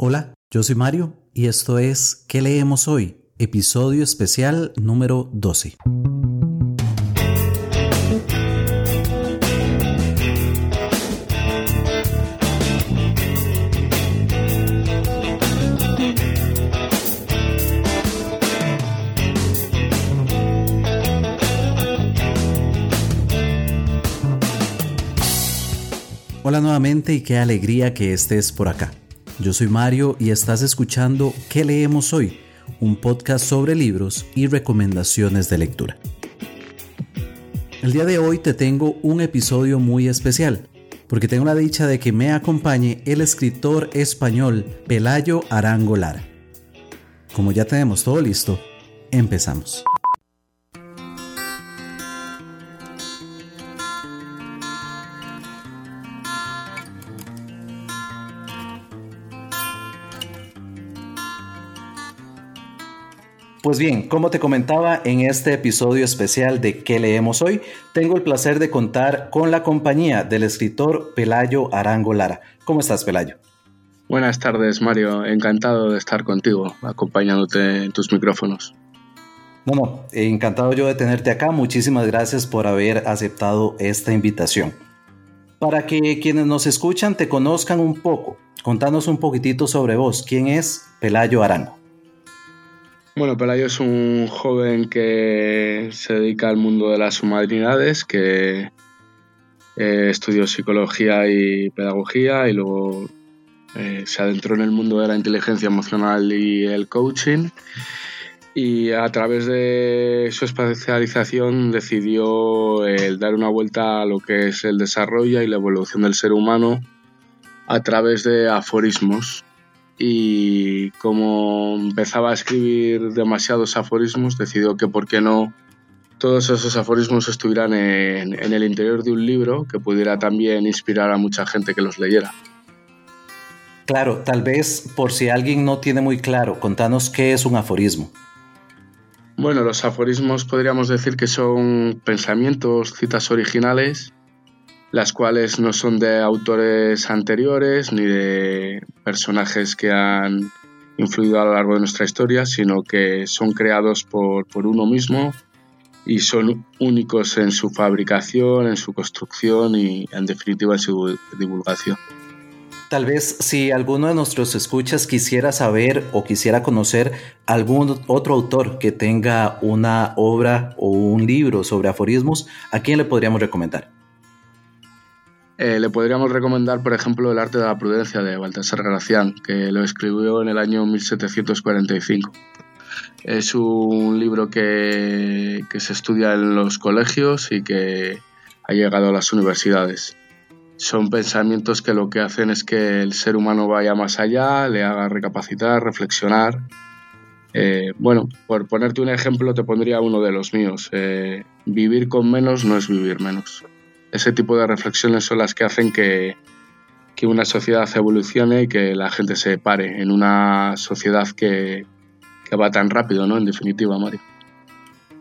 Hola, yo soy Mario y esto es ¿Qué leemos hoy? Episodio especial número 12. Hola nuevamente y qué alegría que estés por acá. Yo soy Mario y estás escuchando ¿Qué leemos hoy? Un podcast sobre libros y recomendaciones de lectura. El día de hoy te tengo un episodio muy especial, porque tengo la dicha de que me acompañe el escritor español Pelayo Arango Lara. Como ya tenemos todo listo, empezamos. Pues bien, como te comentaba en este episodio especial de ¿Qué leemos hoy? Tengo el placer de contar con la compañía del escritor Pelayo Arango Lara. ¿Cómo estás, Pelayo? Buenas tardes, Mario. Encantado de estar contigo, acompañándote en tus micrófonos. No, no, encantado yo de tenerte acá. Muchísimas gracias por haber aceptado esta invitación. Para que quienes nos escuchan te conozcan un poco, contanos un poquitito sobre vos. ¿Quién es Pelayo Arango? Bueno, Pelayo es un joven que se dedica al mundo de las humanidades, que eh, estudió psicología y pedagogía y luego eh, se adentró en el mundo de la inteligencia emocional y el coaching. Y a través de su especialización decidió dar una vuelta a lo que es el desarrollo y la evolución del ser humano a través de aforismos y como empezaba a escribir demasiados aforismos, decidió que por qué no todos esos aforismos estuvieran en, en, el interior de un libro que pudiera también inspirar a mucha gente que los leyera. Claro, tal vez por si alguien no tiene muy claro, contanos qué es un aforismo. Bueno, los aforismos podríamos decir que son pensamientos, citas originales las cuales no son de autores anteriores ni de personajes que han influido a lo largo de nuestra historia, sino que son creados por, uno mismo y son únicos en su fabricación, en su construcción y en definitiva en su divulgación. Tal vez si alguno de nuestros escuchas quisiera saber o quisiera conocer algún otro autor que tenga una obra o un libro sobre aforismos, ¿a quién le podríamos recomendar? Eh, le podríamos recomendar, por ejemplo, El arte de la prudencia de Baltasar Gracián, que lo escribió en el año 1745. Es un libro que, que se estudia en los colegios y que ha llegado a las universidades. Son pensamientos que lo que hacen es que el ser humano vaya más allá, le haga recapacitar, reflexionar. Eh, bueno, por ponerte un ejemplo, te pondría uno de los míos. Eh, vivir con menos no es vivir menos ese tipo de reflexiones son las que hacen que, una sociedad evolucione y que la gente se pare en una sociedad que, va tan rápido, ¿no? En definitiva, Mario.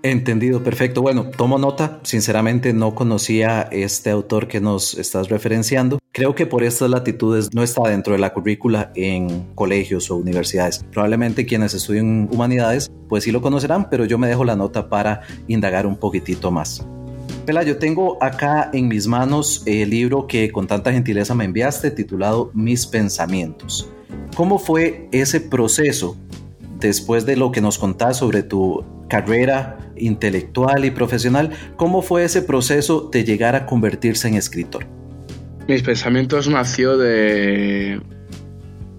Entendido, perfecto. Bueno, tomo nota. Sinceramente no conocía este autor que nos estás referenciando. Creo que por estas latitudes no está dentro de la currícula en colegios o universidades. Probablemente quienes estudian humanidades pues sí lo conocerán, pero yo me dejo la nota para indagar un poquitito más. Pelayo, tengo acá en mis manos el libro que con tanta gentileza me enviaste titulado Mis pensamientos. ¿Cómo fue ese proceso después de lo que nos contás sobre tu carrera intelectual y profesional? ¿Cómo fue ese proceso de llegar a convertirse en escritor? Mis pensamientos nació de,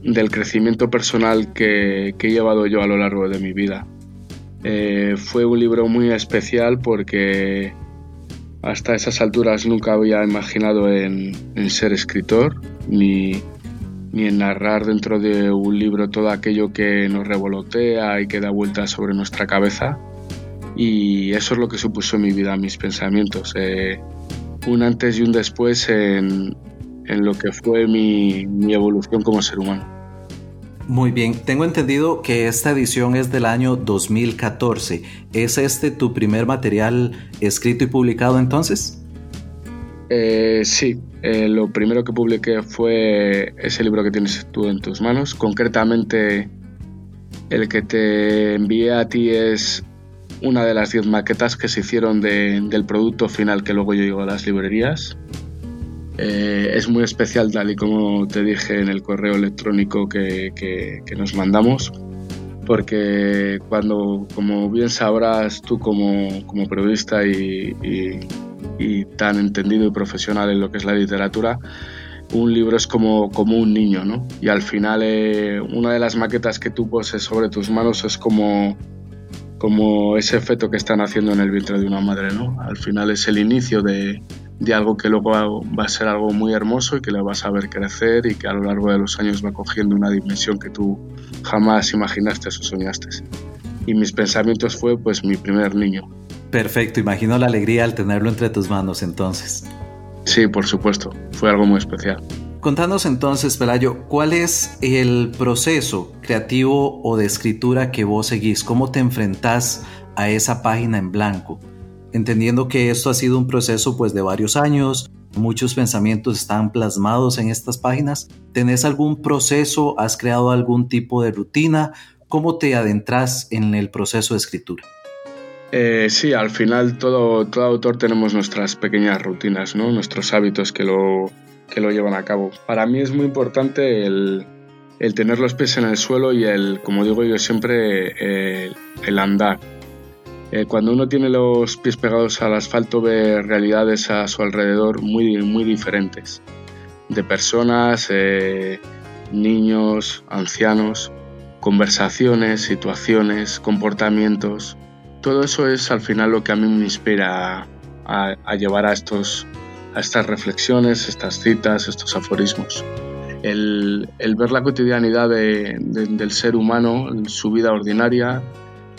del crecimiento personal que, he llevado yo a lo largo de mi vida. Eh, fue un libro muy especial porque hasta esas alturas nunca había imaginado en, ser escritor ni, en narrar dentro de un libro todo aquello que nos revolotea y que da vueltas sobre nuestra cabeza. Y eso es lo que supuso en mi vida, mis pensamientos. Eh, un antes y un después en, lo que fue mi evolución como ser humano. Muy bien, tengo entendido que esta edición es del año 2014. ¿Es este tu primer material escrito y publicado entonces? Eh, sí, eh, lo primero que publiqué fue ese libro que tienes tú en tus manos. Concretamente, el que te envié a ti es una de las 10 maquetas que se hicieron del producto final que luego yo llevo a las librerías. Eh, es muy especial tal y como te dije en el correo electrónico que, nos mandamos, porque cuando, como bien sabrás tú como, periodista y, tan entendido y profesional en lo que es la literatura, un libro es como, como un niño, ¿no? Y al final eh, una de las maquetas que tú poses sobre tus manos es como como ese feto que están haciendo en el vientre de una madre, ¿no? Al final es el inicio de, de algo que luego va a ser algo muy hermoso y que le vas a ver crecer y que a lo largo de los años va cogiendo una dimensión que tú jamás imaginaste o soñaste. Y mis pensamientos fue pues mi primer niño. Perfecto, imagino la alegría al tenerlo entre tus manos entonces. Sí, por supuesto, fue algo muy especial. Contanos entonces, Pelayo, ¿cuál es el proceso creativo o de escritura que vos seguís? ¿Cómo te enfrentás a esa página en blanco? Entendiendo que esto ha sido un proceso pues de varios años, muchos pensamientos están plasmados en estas páginas. ¿Tenés algún proceso? ¿Has creado algún tipo de rutina? ¿Cómo te adentras en el proceso de escritura? Eh, sí, al final todo, todo autor tenemos nuestras pequeñas rutinas, ¿no? nuestros hábitos que lo, que lo llevan a cabo. Para mí es muy importante el, tener los pies en el suelo y el, como digo yo siempre, eh, el andar. Eh, cuando uno tiene los pies pegados al asfalto ve realidades a su alrededor muy, muy diferentes, de personas, eh, niños, ancianos, conversaciones, situaciones, comportamientos. Todo eso es al final lo que a mí me inspira a llevar a estos a estas reflexiones, estas citas, estos aforismos. El, ver la cotidianidad del ser humano, su vida ordinaria,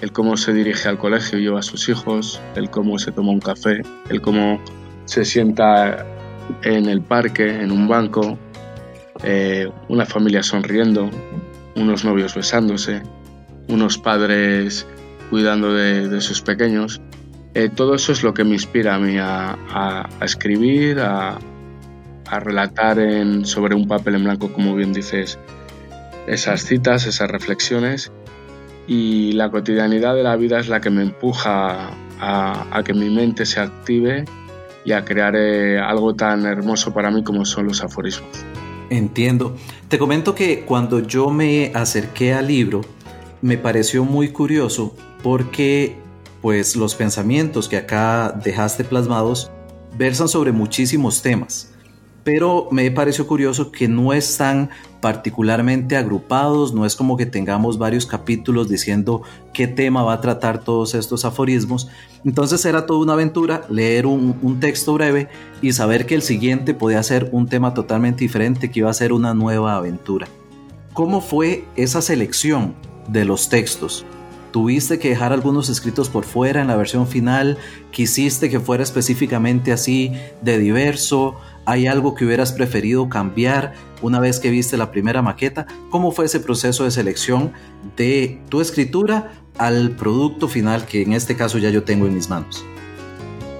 el cómo se dirige al colegio y lleva a sus hijos, el cómo se toma un café, el cómo se sienta en el parque, en un banco, eh, una familia sonriendo, unos novios besándose, unos padres cuidando de sus pequeños. Eh, todo eso es lo que me inspira a mí a, escribir, a, relatar en, sobre un papel en blanco, como bien dices, esas citas, esas reflexiones. Y la cotidianidad de la vida es la que me empuja a, que mi mente se active y a crear eh, algo tan hermoso para mí como son los aforismos. Entiendo. Te comento que cuando yo me acerqué al libro, me pareció muy curioso porque pues los pensamientos que acá dejaste plasmados versan sobre muchísimos temas, pero me pareció curioso que no están particularmente agrupados, no es como que tengamos varios capítulos diciendo qué tema va a tratar todos estos aforismos, entonces era toda una aventura leer un, un texto breve y saber que el siguiente podía ser un tema totalmente diferente, que iba a ser una nueva aventura. ¿Cómo fue esa selección de los textos? tuviste que dejar algunos escritos por fuera en la versión final, quisiste que fuera específicamente así de diverso, hay algo que hubieras preferido cambiar una vez que viste la primera maqueta, ¿cómo fue ese proceso de selección de tu escritura al producto final que en este caso ya yo tengo en mis manos?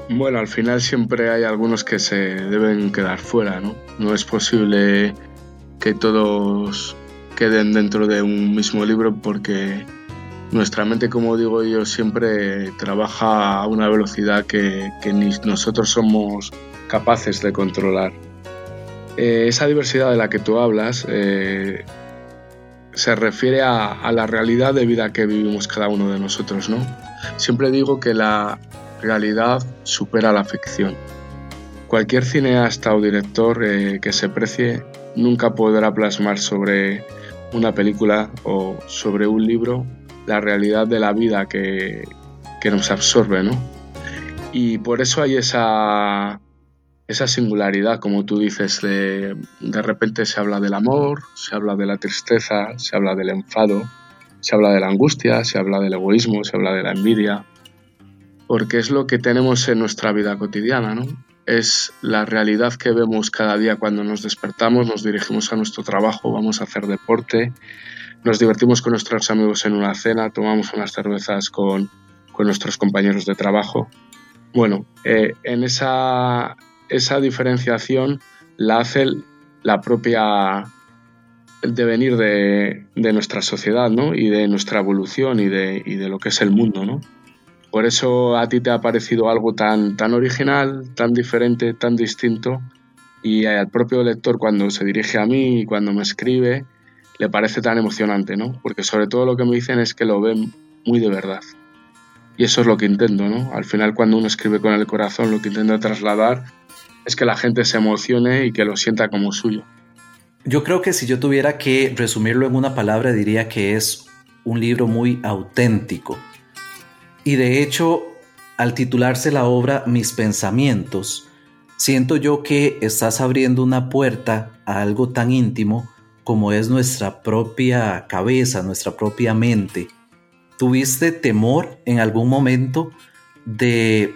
Bueno, al final siempre hay algunos que se deben quedar fuera, ¿no? No es posible que todos queden dentro de un mismo libro porque nuestra mente, como digo yo, siempre trabaja a una velocidad que, ni nosotros somos capaces de controlar. Eh, esa diversidad de la que tú hablas eh, se refiere a, la realidad de vida que vivimos cada uno de nosotros, ¿no? Siempre digo que la realidad supera la ficción. Cualquier cineasta o director eh, que se precie nunca podrá plasmar sobre una película o sobre un libro la realidad de la vida que, nos absorbe, ¿no? Y por eso hay esa, esa singularidad, como tú dices, de, de repente se habla del amor, se habla de la tristeza, se habla del enfado, se habla de la angustia, se habla del egoísmo, se habla de la envidia, porque es lo que tenemos en nuestra vida cotidiana, ¿no? Es la realidad que vemos cada día cuando nos despertamos, nos dirigimos a nuestro trabajo, vamos a hacer deporte, nos divertimos con nuestros amigos en una cena, tomamos unas cervezas con, nuestros compañeros de trabajo. Bueno, eh, en, esa, esa diferenciación la hace la propia el devenir de, de, nuestra sociedad ¿no? y de nuestra evolución y de, y de, lo que es el mundo. ¿no? Por eso a ti te ha parecido algo tan, tan original, tan diferente, tan distinto y al propio lector cuando se dirige a mí y cuando me escribe le parece tan emocionante, ¿no? Porque sobre todo lo que me dicen es que lo ven muy de verdad. Y eso es lo que intento, ¿no? Al final cuando uno escribe con el corazón lo que intento trasladar es que la gente se emocione y que lo sienta como suyo. Yo creo que si yo tuviera que resumirlo en una palabra diría que es un libro muy auténtico. Y de hecho, al titularse la obra Mis pensamientos, siento yo que estás abriendo una puerta a algo tan íntimo como es nuestra propia cabeza, nuestra propia mente. ¿Tuviste temor en algún momento de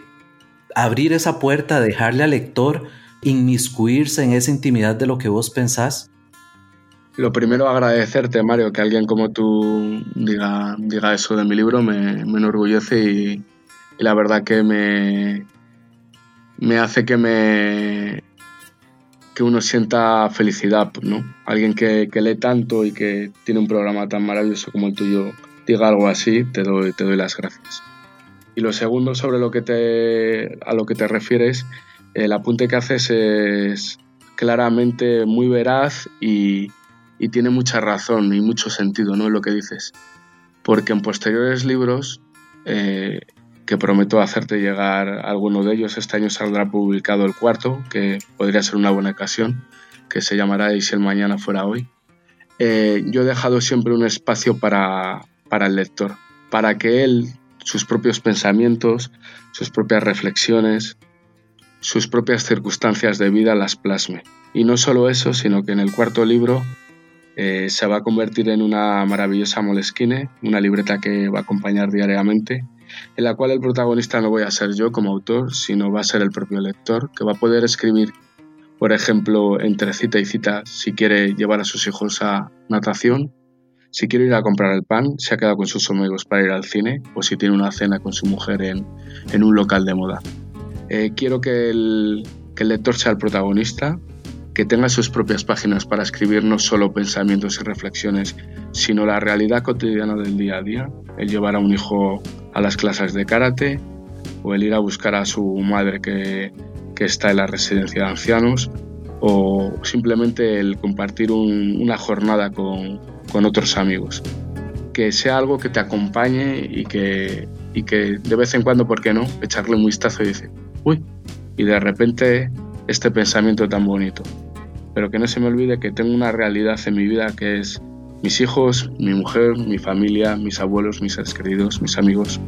abrir esa puerta, dejarle al lector inmiscuirse en esa intimidad de lo que vos pensás? Lo primero, agradecerte, Mario, que alguien como tú diga, diga eso de mi libro, me, me enorgullece y, la verdad que me, me hace que me, que uno sienta felicidad, ¿no? Alguien que, lee tanto y que tiene un programa tan maravilloso como el tuyo diga algo así, te doy, te doy las gracias. Y lo segundo sobre lo que te, a lo que te refieres, el apunte que haces es claramente muy veraz y, tiene mucha razón y mucho sentido ¿no? en lo que dices. Porque en posteriores libros eh, que prometo hacerte llegar alguno de ellos. Este año saldrá publicado el cuarto, que podría ser una buena ocasión, que se llamará Y si el mañana fuera hoy. Eh, yo he dejado siempre un espacio para, para el lector, para que él, sus propios pensamientos, sus propias reflexiones, sus propias circunstancias de vida las plasme. Y no solo eso, sino que en el cuarto libro eh, se va a convertir en una maravillosa molesquine, una libreta que va a acompañar diariamente en la cual el protagonista no voy a ser yo como autor, sino va a ser el propio lector, que va a poder escribir, por ejemplo, entre cita y cita, si quiere llevar a sus hijos a natación, si quiere ir a comprar el pan, si ha quedado con sus amigos para ir al cine, o si tiene una cena con su mujer en, un local de moda. Eh, quiero que el, que el lector sea el protagonista, que tenga sus propias páginas para escribir no solo pensamientos y reflexiones, sino la realidad cotidiana del día a día, el llevar a un hijo a las clases de karate o el ir a buscar a su madre que, que está en la residencia de ancianos o simplemente el compartir una jornada con, con, otros amigos. Que sea algo que te acompañe y que, y que de vez en cuando, ¿por qué no?, echarle un vistazo y decir, uy, y de repente este pensamiento tan bonito. Pero que no se me olvide que tengo una realidad en mi vida que es mis hijos, mi mujer, mi familia, mis abuelos, mis seres queridos, mis amigos.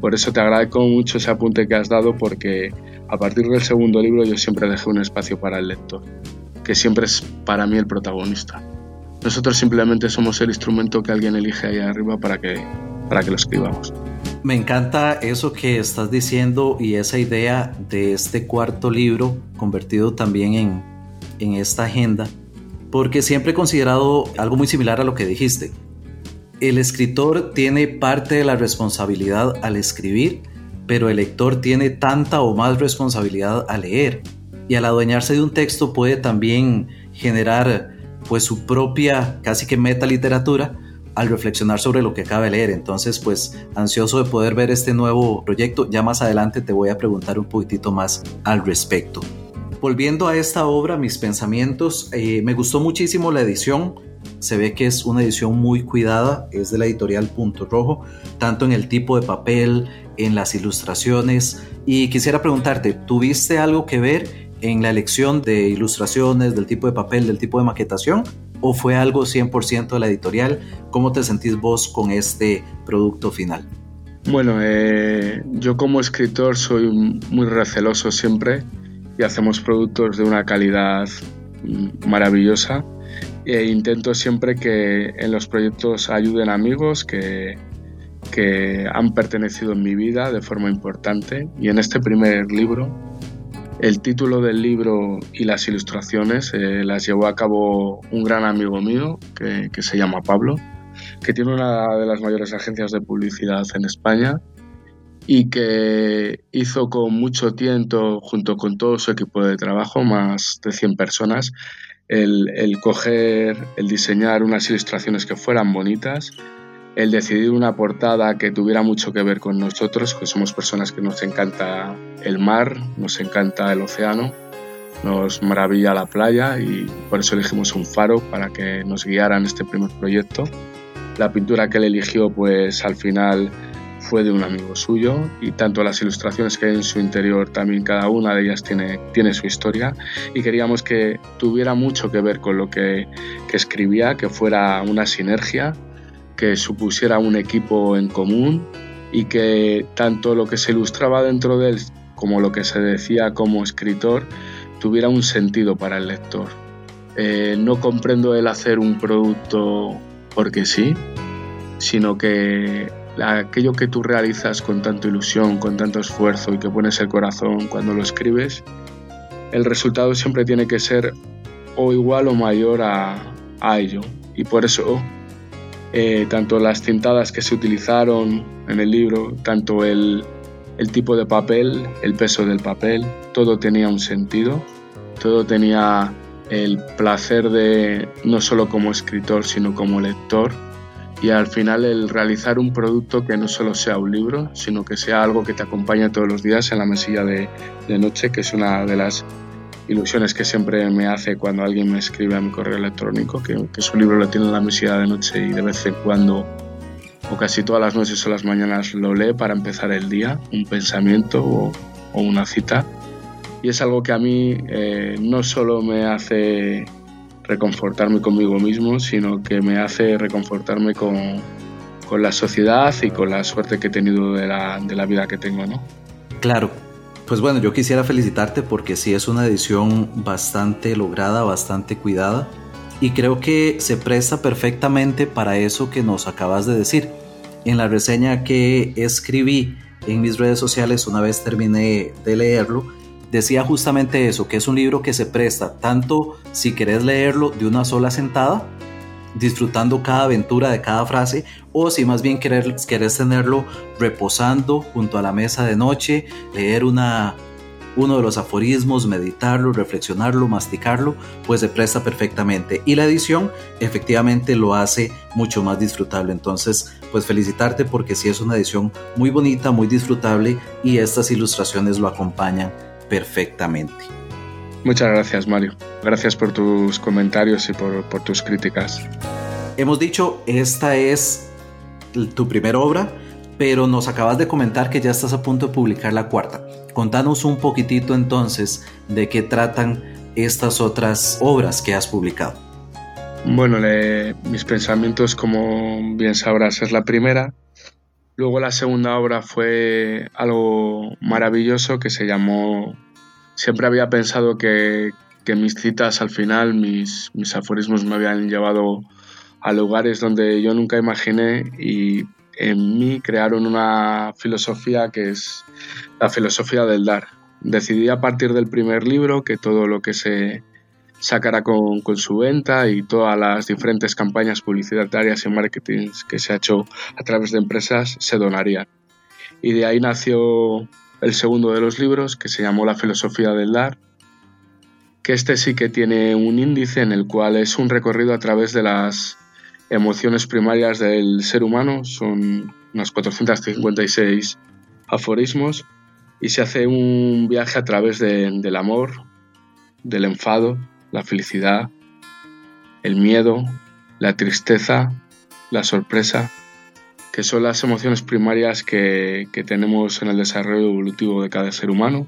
Por eso te agradezco mucho ese apunte que has dado porque a partir del segundo libro yo siempre dejé un espacio para el lector, que siempre es para mí el protagonista. Nosotros simplemente somos el instrumento que alguien elige ahí arriba para que, para que lo escribamos. Me encanta eso que estás diciendo y esa idea de este cuarto libro convertido también en, en esta agenda, porque siempre he considerado algo muy similar a lo que dijiste. El escritor tiene parte de la responsabilidad al escribir, pero el lector tiene tanta o más responsabilidad al leer. Y al adueñarse de un texto puede también generar pues su propia casi que meta literatura al reflexionar sobre lo que acaba de leer. Entonces, pues ansioso de poder ver este nuevo proyecto. Ya más adelante te voy a preguntar un poquitito más al respecto. Volviendo a esta obra, mis pensamientos, eh, me gustó muchísimo la edición. Se ve que es una edición muy cuidada, es de la editorial Punto Rojo, tanto en el tipo de papel, en las ilustraciones. Y quisiera preguntarte, ¿tuviste algo que ver en la elección de ilustraciones, del tipo de papel, del tipo de maquetación? o fue algo 100% de la editorial? ¿Cómo te sentís vos con este producto final? Bueno, eh, yo como escritor soy muy receloso siempre y hacemos productos de una calidad maravillosa. E intento siempre que en los proyectos ayuden amigos que, que han pertenecido en mi vida de forma importante. Y en este primer libro el título del libro y las ilustraciones eh, las llevó a cabo un gran amigo mío que, se llama Pablo, que tiene una de las mayores agencias de publicidad en España y que hizo con mucho tiempo, junto con todo su equipo de trabajo, más de 100 personas, el, el coger, el diseñar unas ilustraciones que fueran bonitas, el decidir una portada que tuviera mucho que ver con nosotros, que somos personas que nos encanta el mar, nos encanta el océano, nos maravilla la playa y por eso elegimos un faro para que nos guiara en este primer proyecto. La pintura que él eligió pues al final fue de un amigo suyo y tanto las ilustraciones que hay en su interior también cada una de ellas tiene, tiene su historia y queríamos que tuviera mucho que ver con lo que, escribía, que fuera una sinergia, que supusiera un equipo en común y que tanto lo que se ilustraba dentro de él como lo que se decía como escritor tuviera un sentido para el lector. Eh, no comprendo el hacer un producto porque sí, sino que aquello que tú realizas con tanta ilusión, con tanto esfuerzo y que pones el corazón cuando lo escribes, el resultado siempre tiene que ser o igual o mayor a, ello. Y por eso, eh, tanto las cintadas que se utilizaron en el libro, tanto el, el tipo de papel, el peso del papel, todo tenía un sentido, todo tenía el placer de no solo como escritor, sino como lector y al final el realizar un producto que no solo sea un libro, sino que sea algo que te acompañe todos los días en la mesilla de, noche, que es una de las ilusiones que siempre me hace cuando alguien me escribe a mi correo electrónico, que, que su libro lo tiene en la mesilla de noche y de vez en cuando o casi todas las noches o las mañanas lo lee para empezar el día, un pensamiento o, una cita. Y es algo que a mí eh, no solo me hace reconfortarme conmigo mismo, sino que me hace reconfortarme con, con la sociedad y con la suerte que he tenido de la, de la vida que tengo, ¿no? Claro. Pues bueno, yo quisiera felicitarte porque sí es una edición bastante lograda, bastante cuidada y creo que se presta perfectamente para eso que nos acabas de decir en la reseña que escribí en mis redes sociales una vez terminé de leerlo, decía justamente eso, que es un libro que se presta tanto si querés leerlo de una sola sentada, disfrutando cada aventura de cada frase, o si más bien querés, querés tenerlo reposando junto a la mesa de noche, leer una, uno de los aforismos, meditarlo, reflexionarlo, masticarlo, pues se presta perfectamente. Y la edición efectivamente lo hace mucho más disfrutable. Entonces, pues felicitarte porque sí es una edición muy bonita, muy disfrutable y estas ilustraciones lo acompañan perfectamente. Muchas gracias, Mario. Gracias por tus comentarios y por, por tus críticas. Hemos dicho, esta es tu primera obra pero nos acabas de comentar que ya estás a punto de publicar la cuarta. Contanos un poquitito entonces de qué tratan estas otras obras que has publicado. Bueno, mis pensamientos, como bien sabrás, es la primera. Luego la segunda obra fue algo maravilloso que se llamó... Siempre había pensado que, mis citas al final, mis, mis aforismos me habían llevado a lugares donde yo nunca imaginé y en mí crearon una filosofía que es la filosofía del dar. Decidí a partir del primer libro que todo lo que se sacara con, su venta y todas las diferentes campañas publicitarias y marketing que se ha hecho a través de empresas se donarían. Y de ahí nació el segundo de los libros que se llamó La filosofía del dar, que este sí que tiene un índice en el cual es un recorrido a través de las emociones primarias del ser humano, son unas 456 aforismos, y se hace un viaje a través del amor, del enfado, la felicidad, el miedo, la tristeza, la sorpresa, que son las emociones primarias que, que, tenemos en el desarrollo evolutivo de cada ser humano.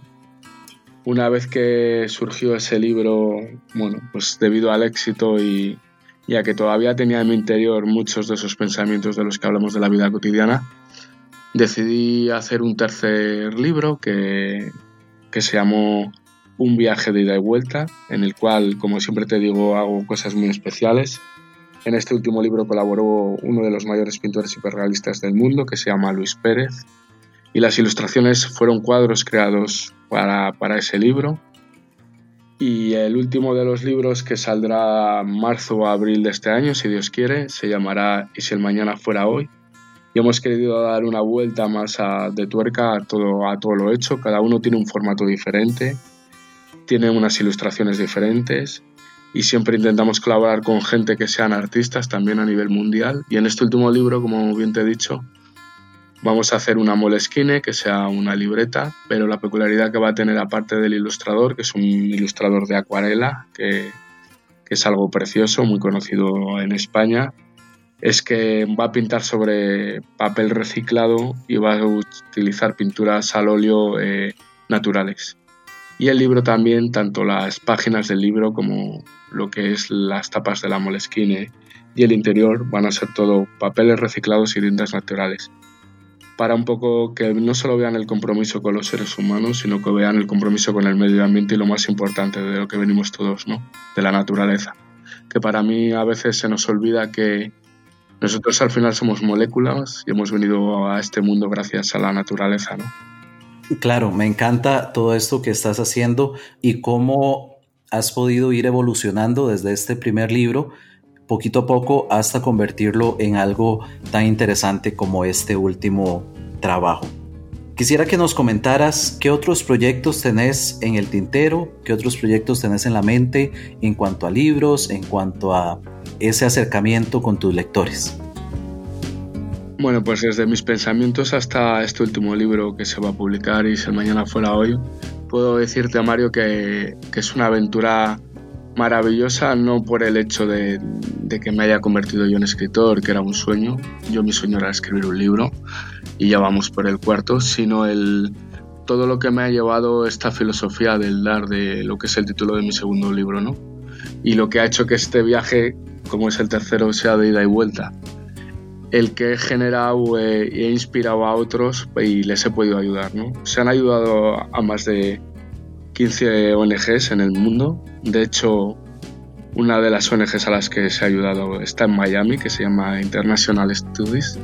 Una vez que surgió ese libro, bueno, pues debido al éxito y, ya que todavía tenía en mi interior muchos de esos pensamientos de los que hablamos de la vida cotidiana, decidí hacer un tercer libro que, que se llamó Un viaje de ida y vuelta, en el cual, como siempre te digo, hago cosas muy especiales. En este último libro colaboró uno de los mayores pintores hiperrealistas del mundo, que se llama Luis Pérez, y las ilustraciones fueron cuadros creados para, para ese libro y el último de los libros que saldrá marzo o abril de este año, si Dios quiere, se llamará Y si el mañana fuera hoy. y hemos querido dar una vuelta más de tuerca todo, a todo lo hecho. Cada uno tiene un formato diferente, tiene unas ilustraciones diferentes y siempre intentamos colaborar con gente que sean artistas también a nivel mundial. Y en este último libro, como bien te he dicho, vamos a hacer una moleskine que sea una libreta, pero la peculiaridad que va a tener aparte del ilustrador, que es un ilustrador de acuarela, que, es algo precioso, muy conocido en España, es que va a pintar sobre papel reciclado y va a utilizar pinturas al óleo eh, naturales. Y el libro también, tanto las páginas del libro como lo que es las tapas de la Moleskine y el interior van a ser todo papeles reciclados y tintas naturales. Para un poco que no solo vean el compromiso con los seres humanos, sino que vean el compromiso con el medio ambiente y lo más importante de lo que venimos todos, ¿no? De la naturaleza. Que para mí a veces se nos olvida que nosotros al final somos moléculas y hemos venido a este mundo gracias a la naturaleza, ¿no? Claro, me encanta todo esto que estás haciendo y cómo has podido ir evolucionando desde este primer libro poquito a poco hasta convertirlo en algo tan interesante como este último trabajo. Quisiera que nos comentaras qué otros proyectos tenés en el tintero, qué otros proyectos tenés en la mente en cuanto a libros, en cuanto a ese acercamiento con tus lectores? Bueno, pues desde mis pensamientos hasta este último libro que se va a publicar y si el mañana fuera hoy, puedo decirte, Mario, que, que es una aventura maravillosa, no por el hecho de, de, que me haya convertido yo en escritor, que era un sueño, yo mi sueño era escribir un libro y ya vamos por el cuarto, sino el, todo lo que me ha llevado esta filosofía del dar de lo que es el título de mi segundo libro, ¿no? Y lo que ha hecho que este viaje como es el tercero, sea de ida y vuelta. El que he generado eh, y he inspirado a otros y les he podido ayudar. Se han ayudado a más de 15 ONGs en el mundo. De hecho, una de las ONGs a las que se ha ayudado está en Miami, que se llama International Studies.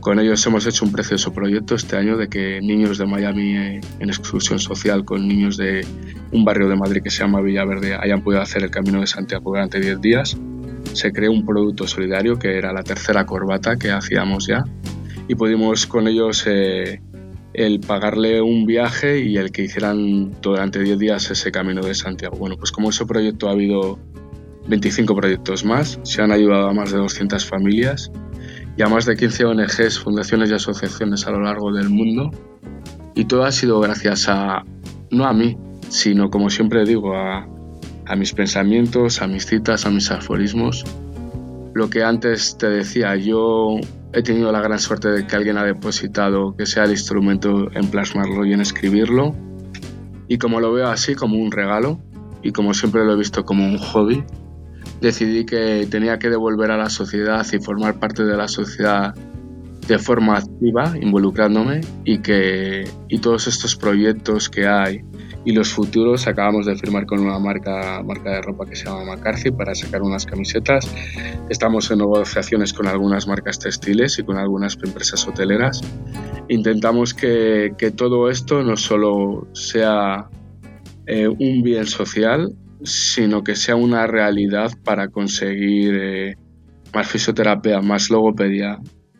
Con ellos hemos hecho un precioso proyecto este año de que niños de Miami eh, en exclusión social con niños de un barrio de Madrid que se llama Villaverde hayan podido hacer el Camino de Santiago durante 10 días se creó un producto solidario que era la tercera corbata que hacíamos ya y pudimos con ellos eh, el pagarle un viaje y el que hicieran durante 10 días ese camino de Santiago. Bueno, pues como ese proyecto ha habido 25 proyectos más, se han ayudado a más de 200 familias y a más de 15 ONGs, fundaciones y asociaciones a lo largo del mundo. Y todo ha sido gracias a, no a mí, sino como siempre digo, a, a mis pensamientos, a mis citas, a mis aforismos. Lo que antes te decía, yo he tenido la gran suerte de que alguien ha depositado que sea el instrumento en plasmarlo y en escribirlo. Y como lo veo así, como un regalo, y como siempre lo he visto como un hobby, decidí que tenía que devolver a la sociedad y formar parte de la sociedad de forma activa, involucrándome, y que y todos estos proyectos que hay y los futuros acabamos de firmar con una marca, marca de ropa que se llama McCarthy para sacar unas camisetas. Estamos en negociaciones con algunas marcas textiles y con algunas empresas hoteleras. Intentamos que, que todo esto no solo sea eh, un bien social, sino que sea una realidad para conseguir eh, más fisioterapia, más logopedia,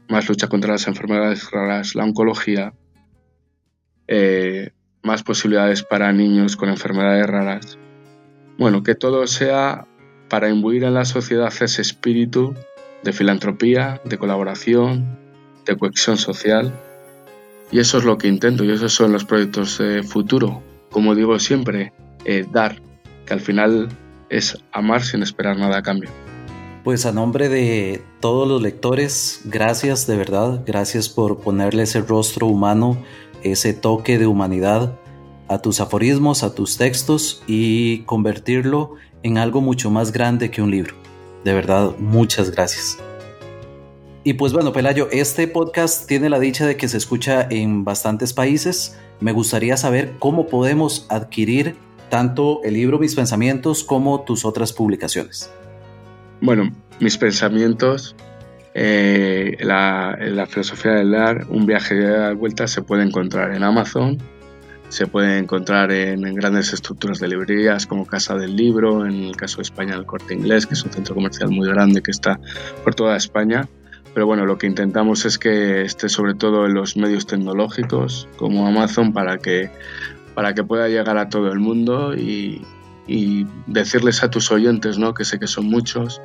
más lucha contra las enfermedades raras, la oncología. Eh, más posibilidades para niños con enfermedades raras. Bueno, que todo sea para imbuir en la sociedad ese espíritu de filantropía, de colaboración, de cohesión social. Y eso es lo que intento y esos son los proyectos de futuro. Como digo siempre, eh, dar, que al final es amar sin esperar nada a cambio. Pues a nombre de todos los lectores, gracias de verdad, gracias por ponerle ese rostro humano ese toque de humanidad a tus aforismos, a tus textos y convertirlo en algo mucho más grande que un libro. De verdad, muchas gracias. Y pues bueno, Pelayo, este podcast tiene la dicha de que se escucha en bastantes países. Me gustaría saber cómo podemos adquirir tanto el libro Mis Pensamientos como tus otras publicaciones. Bueno, Mis Pensamientos eh, la, filosofía del dar, un viaje de vuelta se puede encontrar en Amazon, se puede encontrar en, grandes estructuras de librerías como Casa del Libro, en el caso de España el Corte Inglés, que es un centro comercial muy grande que está por toda España, pero bueno, lo que intentamos es que esté sobre todo en los medios tecnológicos como Amazon para que, para que pueda llegar a todo el mundo y, y decirles a tus oyentes, ¿no? que sé que son muchos,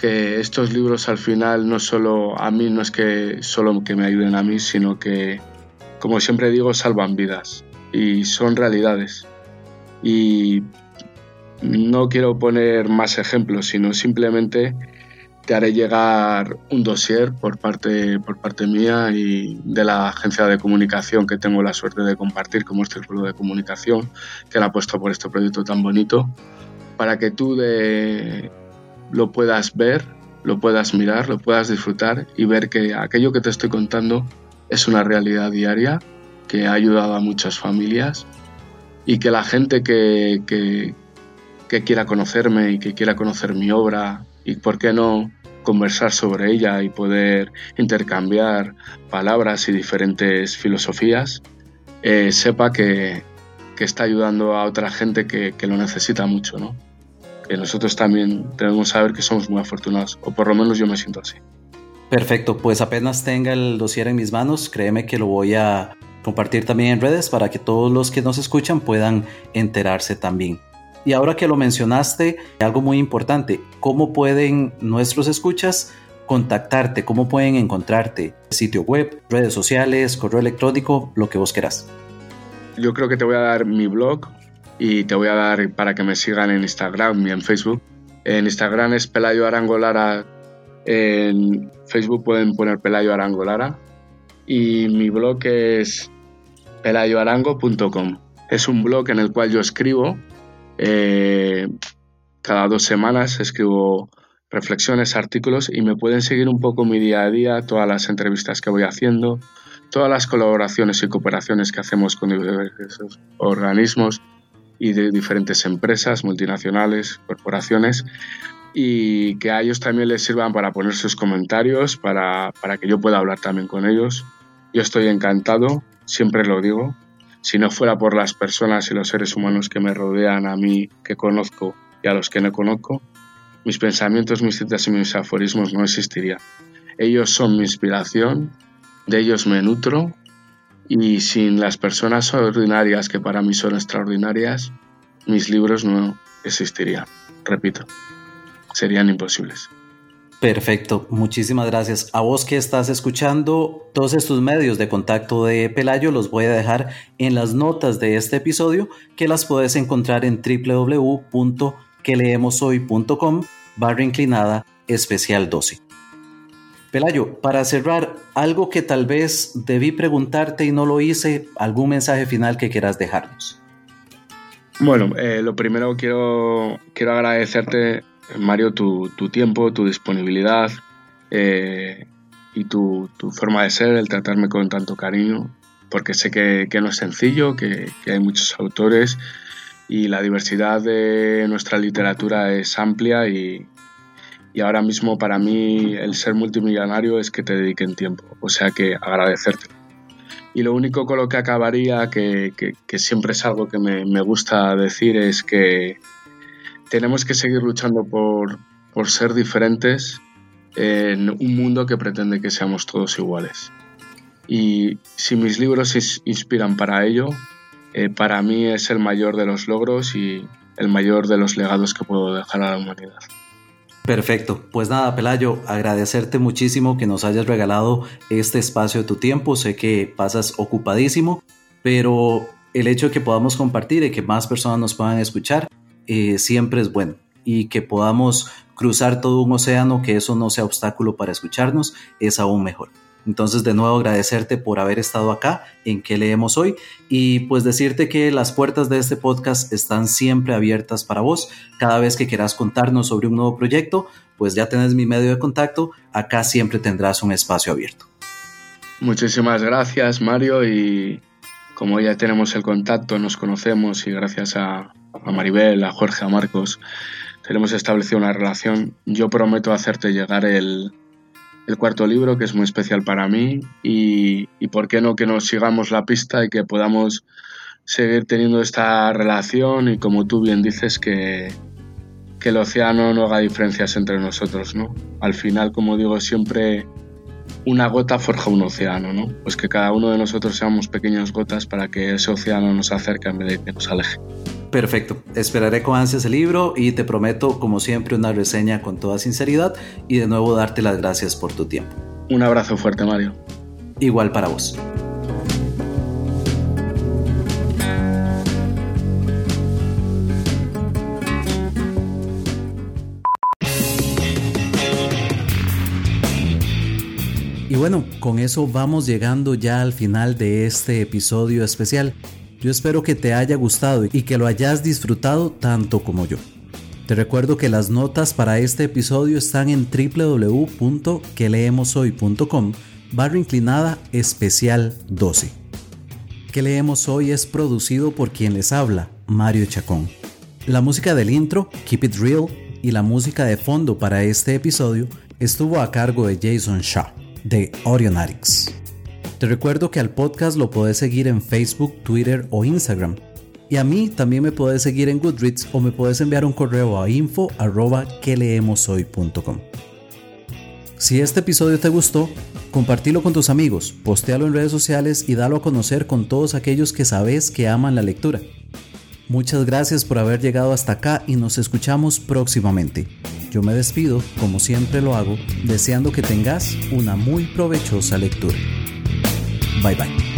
que estos libros al final no solo a mí, no es que solo que me ayuden a mí, sino que, como siempre digo, salvan vidas y son realidades. Y no quiero poner más ejemplos, sino simplemente te haré llegar un dossier por parte, por parte mía y de la agencia de comunicación que tengo la suerte de compartir como Círculo de Comunicación, que la ha puesto por este proyecto tan bonito, para que tú de, lo puedas ver, lo puedas mirar, lo puedas disfrutar y ver que aquello que te estoy contando es una realidad diaria que ha ayudado a muchas familias y que la gente que, que, quiera conocerme y que quiera conocer mi obra y por qué no conversar sobre ella y poder intercambiar palabras y diferentes filosofías, eh, sepa que, que, está ayudando a otra gente que, que, lo necesita mucho, ¿no? Que nosotros también debemos saber que somos muy afortunados, o por lo menos yo me siento así. Perfecto, pues apenas tenga el dossier en mis manos, créeme que lo voy a compartir también en redes para que todos los que nos escuchan puedan enterarse también. Y ahora que lo mencionaste, algo muy importante, ¿cómo pueden nuestros escuchas contactarte? ¿Cómo pueden encontrarte? Sitio web, redes sociales, correo electrónico, lo que vos quieras. Yo creo que te voy a dar mi blog y te voy a dar para que me sigan en Instagram y en Facebook. En Instagram es Pelayo Arangolara, en Facebook pueden poner Pelayo Arangolara y mi blog es pelayoarango.com. Es un blog en el cual yo escribo eh, cada dos semanas escribo reflexiones, artículos y me pueden seguir un poco mi día a día, todas las entrevistas que voy haciendo, todas las colaboraciones y cooperaciones que hacemos con diversos organismos y de diferentes empresas, multinacionales, corporaciones, y que a ellos también les sirvan para poner sus comentarios, para, para que yo pueda hablar también con ellos. Yo estoy encantado, siempre lo digo, si no fuera por las personas y los seres humanos que me rodean a mí, que conozco y a los que no conozco, mis pensamientos, mis citas y mis aforismos no existirían. Ellos son mi inspiración, de ellos me nutro y sin las personas ordinarias que para mí son extraordinarias, mis libros no existirían. Repito, serían imposibles. Perfecto, muchísimas gracias. A vos que estás escuchando, todos estos medios de contacto de Pelayo los voy a dejar en las notas de este episodio que las puedes encontrar en www.queleemoshoy.com barra inclinada especial 12. Pelayo, para cerrar, algo que tal vez debí preguntarte y no lo hice, algún mensaje final que quieras dejarnos. Bueno, eh, lo primero quiero, quiero agradecerte Mario, tu, tiempo, tu disponibilidad eh, y tu, forma de ser, el tratarme con tanto cariño, porque sé que, no es sencillo, que, hay muchos autores y la diversidad de nuestra literatura es amplia y, ahora mismo para mí el ser multimillonario es que te dediquen tiempo, o sea que agradecerte. Y lo único con lo que acabaría, que, siempre es algo que me gusta decir, es que tenemos que seguir luchando por, ser diferentes en un mundo que pretende que seamos todos iguales. Y si mis libros inspiran para ello, eh, para mí es el mayor de los logros y el mayor de los legados que puedo dejar a la humanidad. Perfecto, pues nada, Pelayo, agradecerte muchísimo que nos hayas regalado este espacio de tu tiempo. Sé que pasas ocupadísimo, pero el hecho de que podamos compartir y que más personas nos puedan escuchar eh, siempre es bueno y que podamos cruzar todo un océano, que eso no sea obstáculo para escucharnos, es aún mejor. Entonces, de nuevo, agradecerte por haber estado acá en que leemos hoy y pues decirte que las puertas de este podcast están siempre abiertas para vos. Cada vez que quieras contarnos sobre un nuevo proyecto, pues ya tenés mi medio de contacto, acá siempre tendrás un espacio abierto. Muchísimas gracias, Mario, y como ya tenemos el contacto, nos conocemos y gracias a, a Maribel, a Jorge, a Marcos, tenemos establecido una relación. Yo prometo hacerte llegar el, cuarto libro, que es muy especial para mí, y, y por qué no que nos sigamos la pista y que podamos seguir teniendo esta relación y como tú bien dices que, que el océano no haga diferencias entre nosotros, ¿no? Al final, como digo, siempre una gota forja un océano, ¿no? Pues que cada uno de nosotros seamos pequeñas gotas para que ese océano nos acerque en vez de que nos aleje. Perfecto, esperaré con ansias el libro y te prometo, como siempre, una reseña con toda sinceridad y de nuevo darte las gracias por tu tiempo. Un abrazo fuerte, Mario. Igual para vos. Y bueno, con eso vamos llegando ya al final de este episodio especial. Yo espero que te haya gustado y que lo hayas disfrutado tanto como yo. Te recuerdo que las notas para este episodio están en www.queleemoshoy.com barra inclinada especial 12. Que leemos hoy es producido por quien les habla, Mario Chacón. La música del intro, Keep It Real, y la música de fondo para este episodio estuvo a cargo de Jason Shaw, de Audionatics. Te recuerdo que al podcast lo puedes seguir en Facebook, Twitter o Instagram. Y a mí también me puedes seguir en Goodreads o me puedes enviar un correo a info Si este episodio te gustó, compartilo con tus amigos, postéalo en redes sociales y dalo a conocer con todos aquellos que sabes que aman la lectura. Muchas gracias por haber llegado hasta acá y nos escuchamos próximamente. Yo me despido, como siempre lo hago, deseando que tengas una muy provechosa lectura. 拜拜。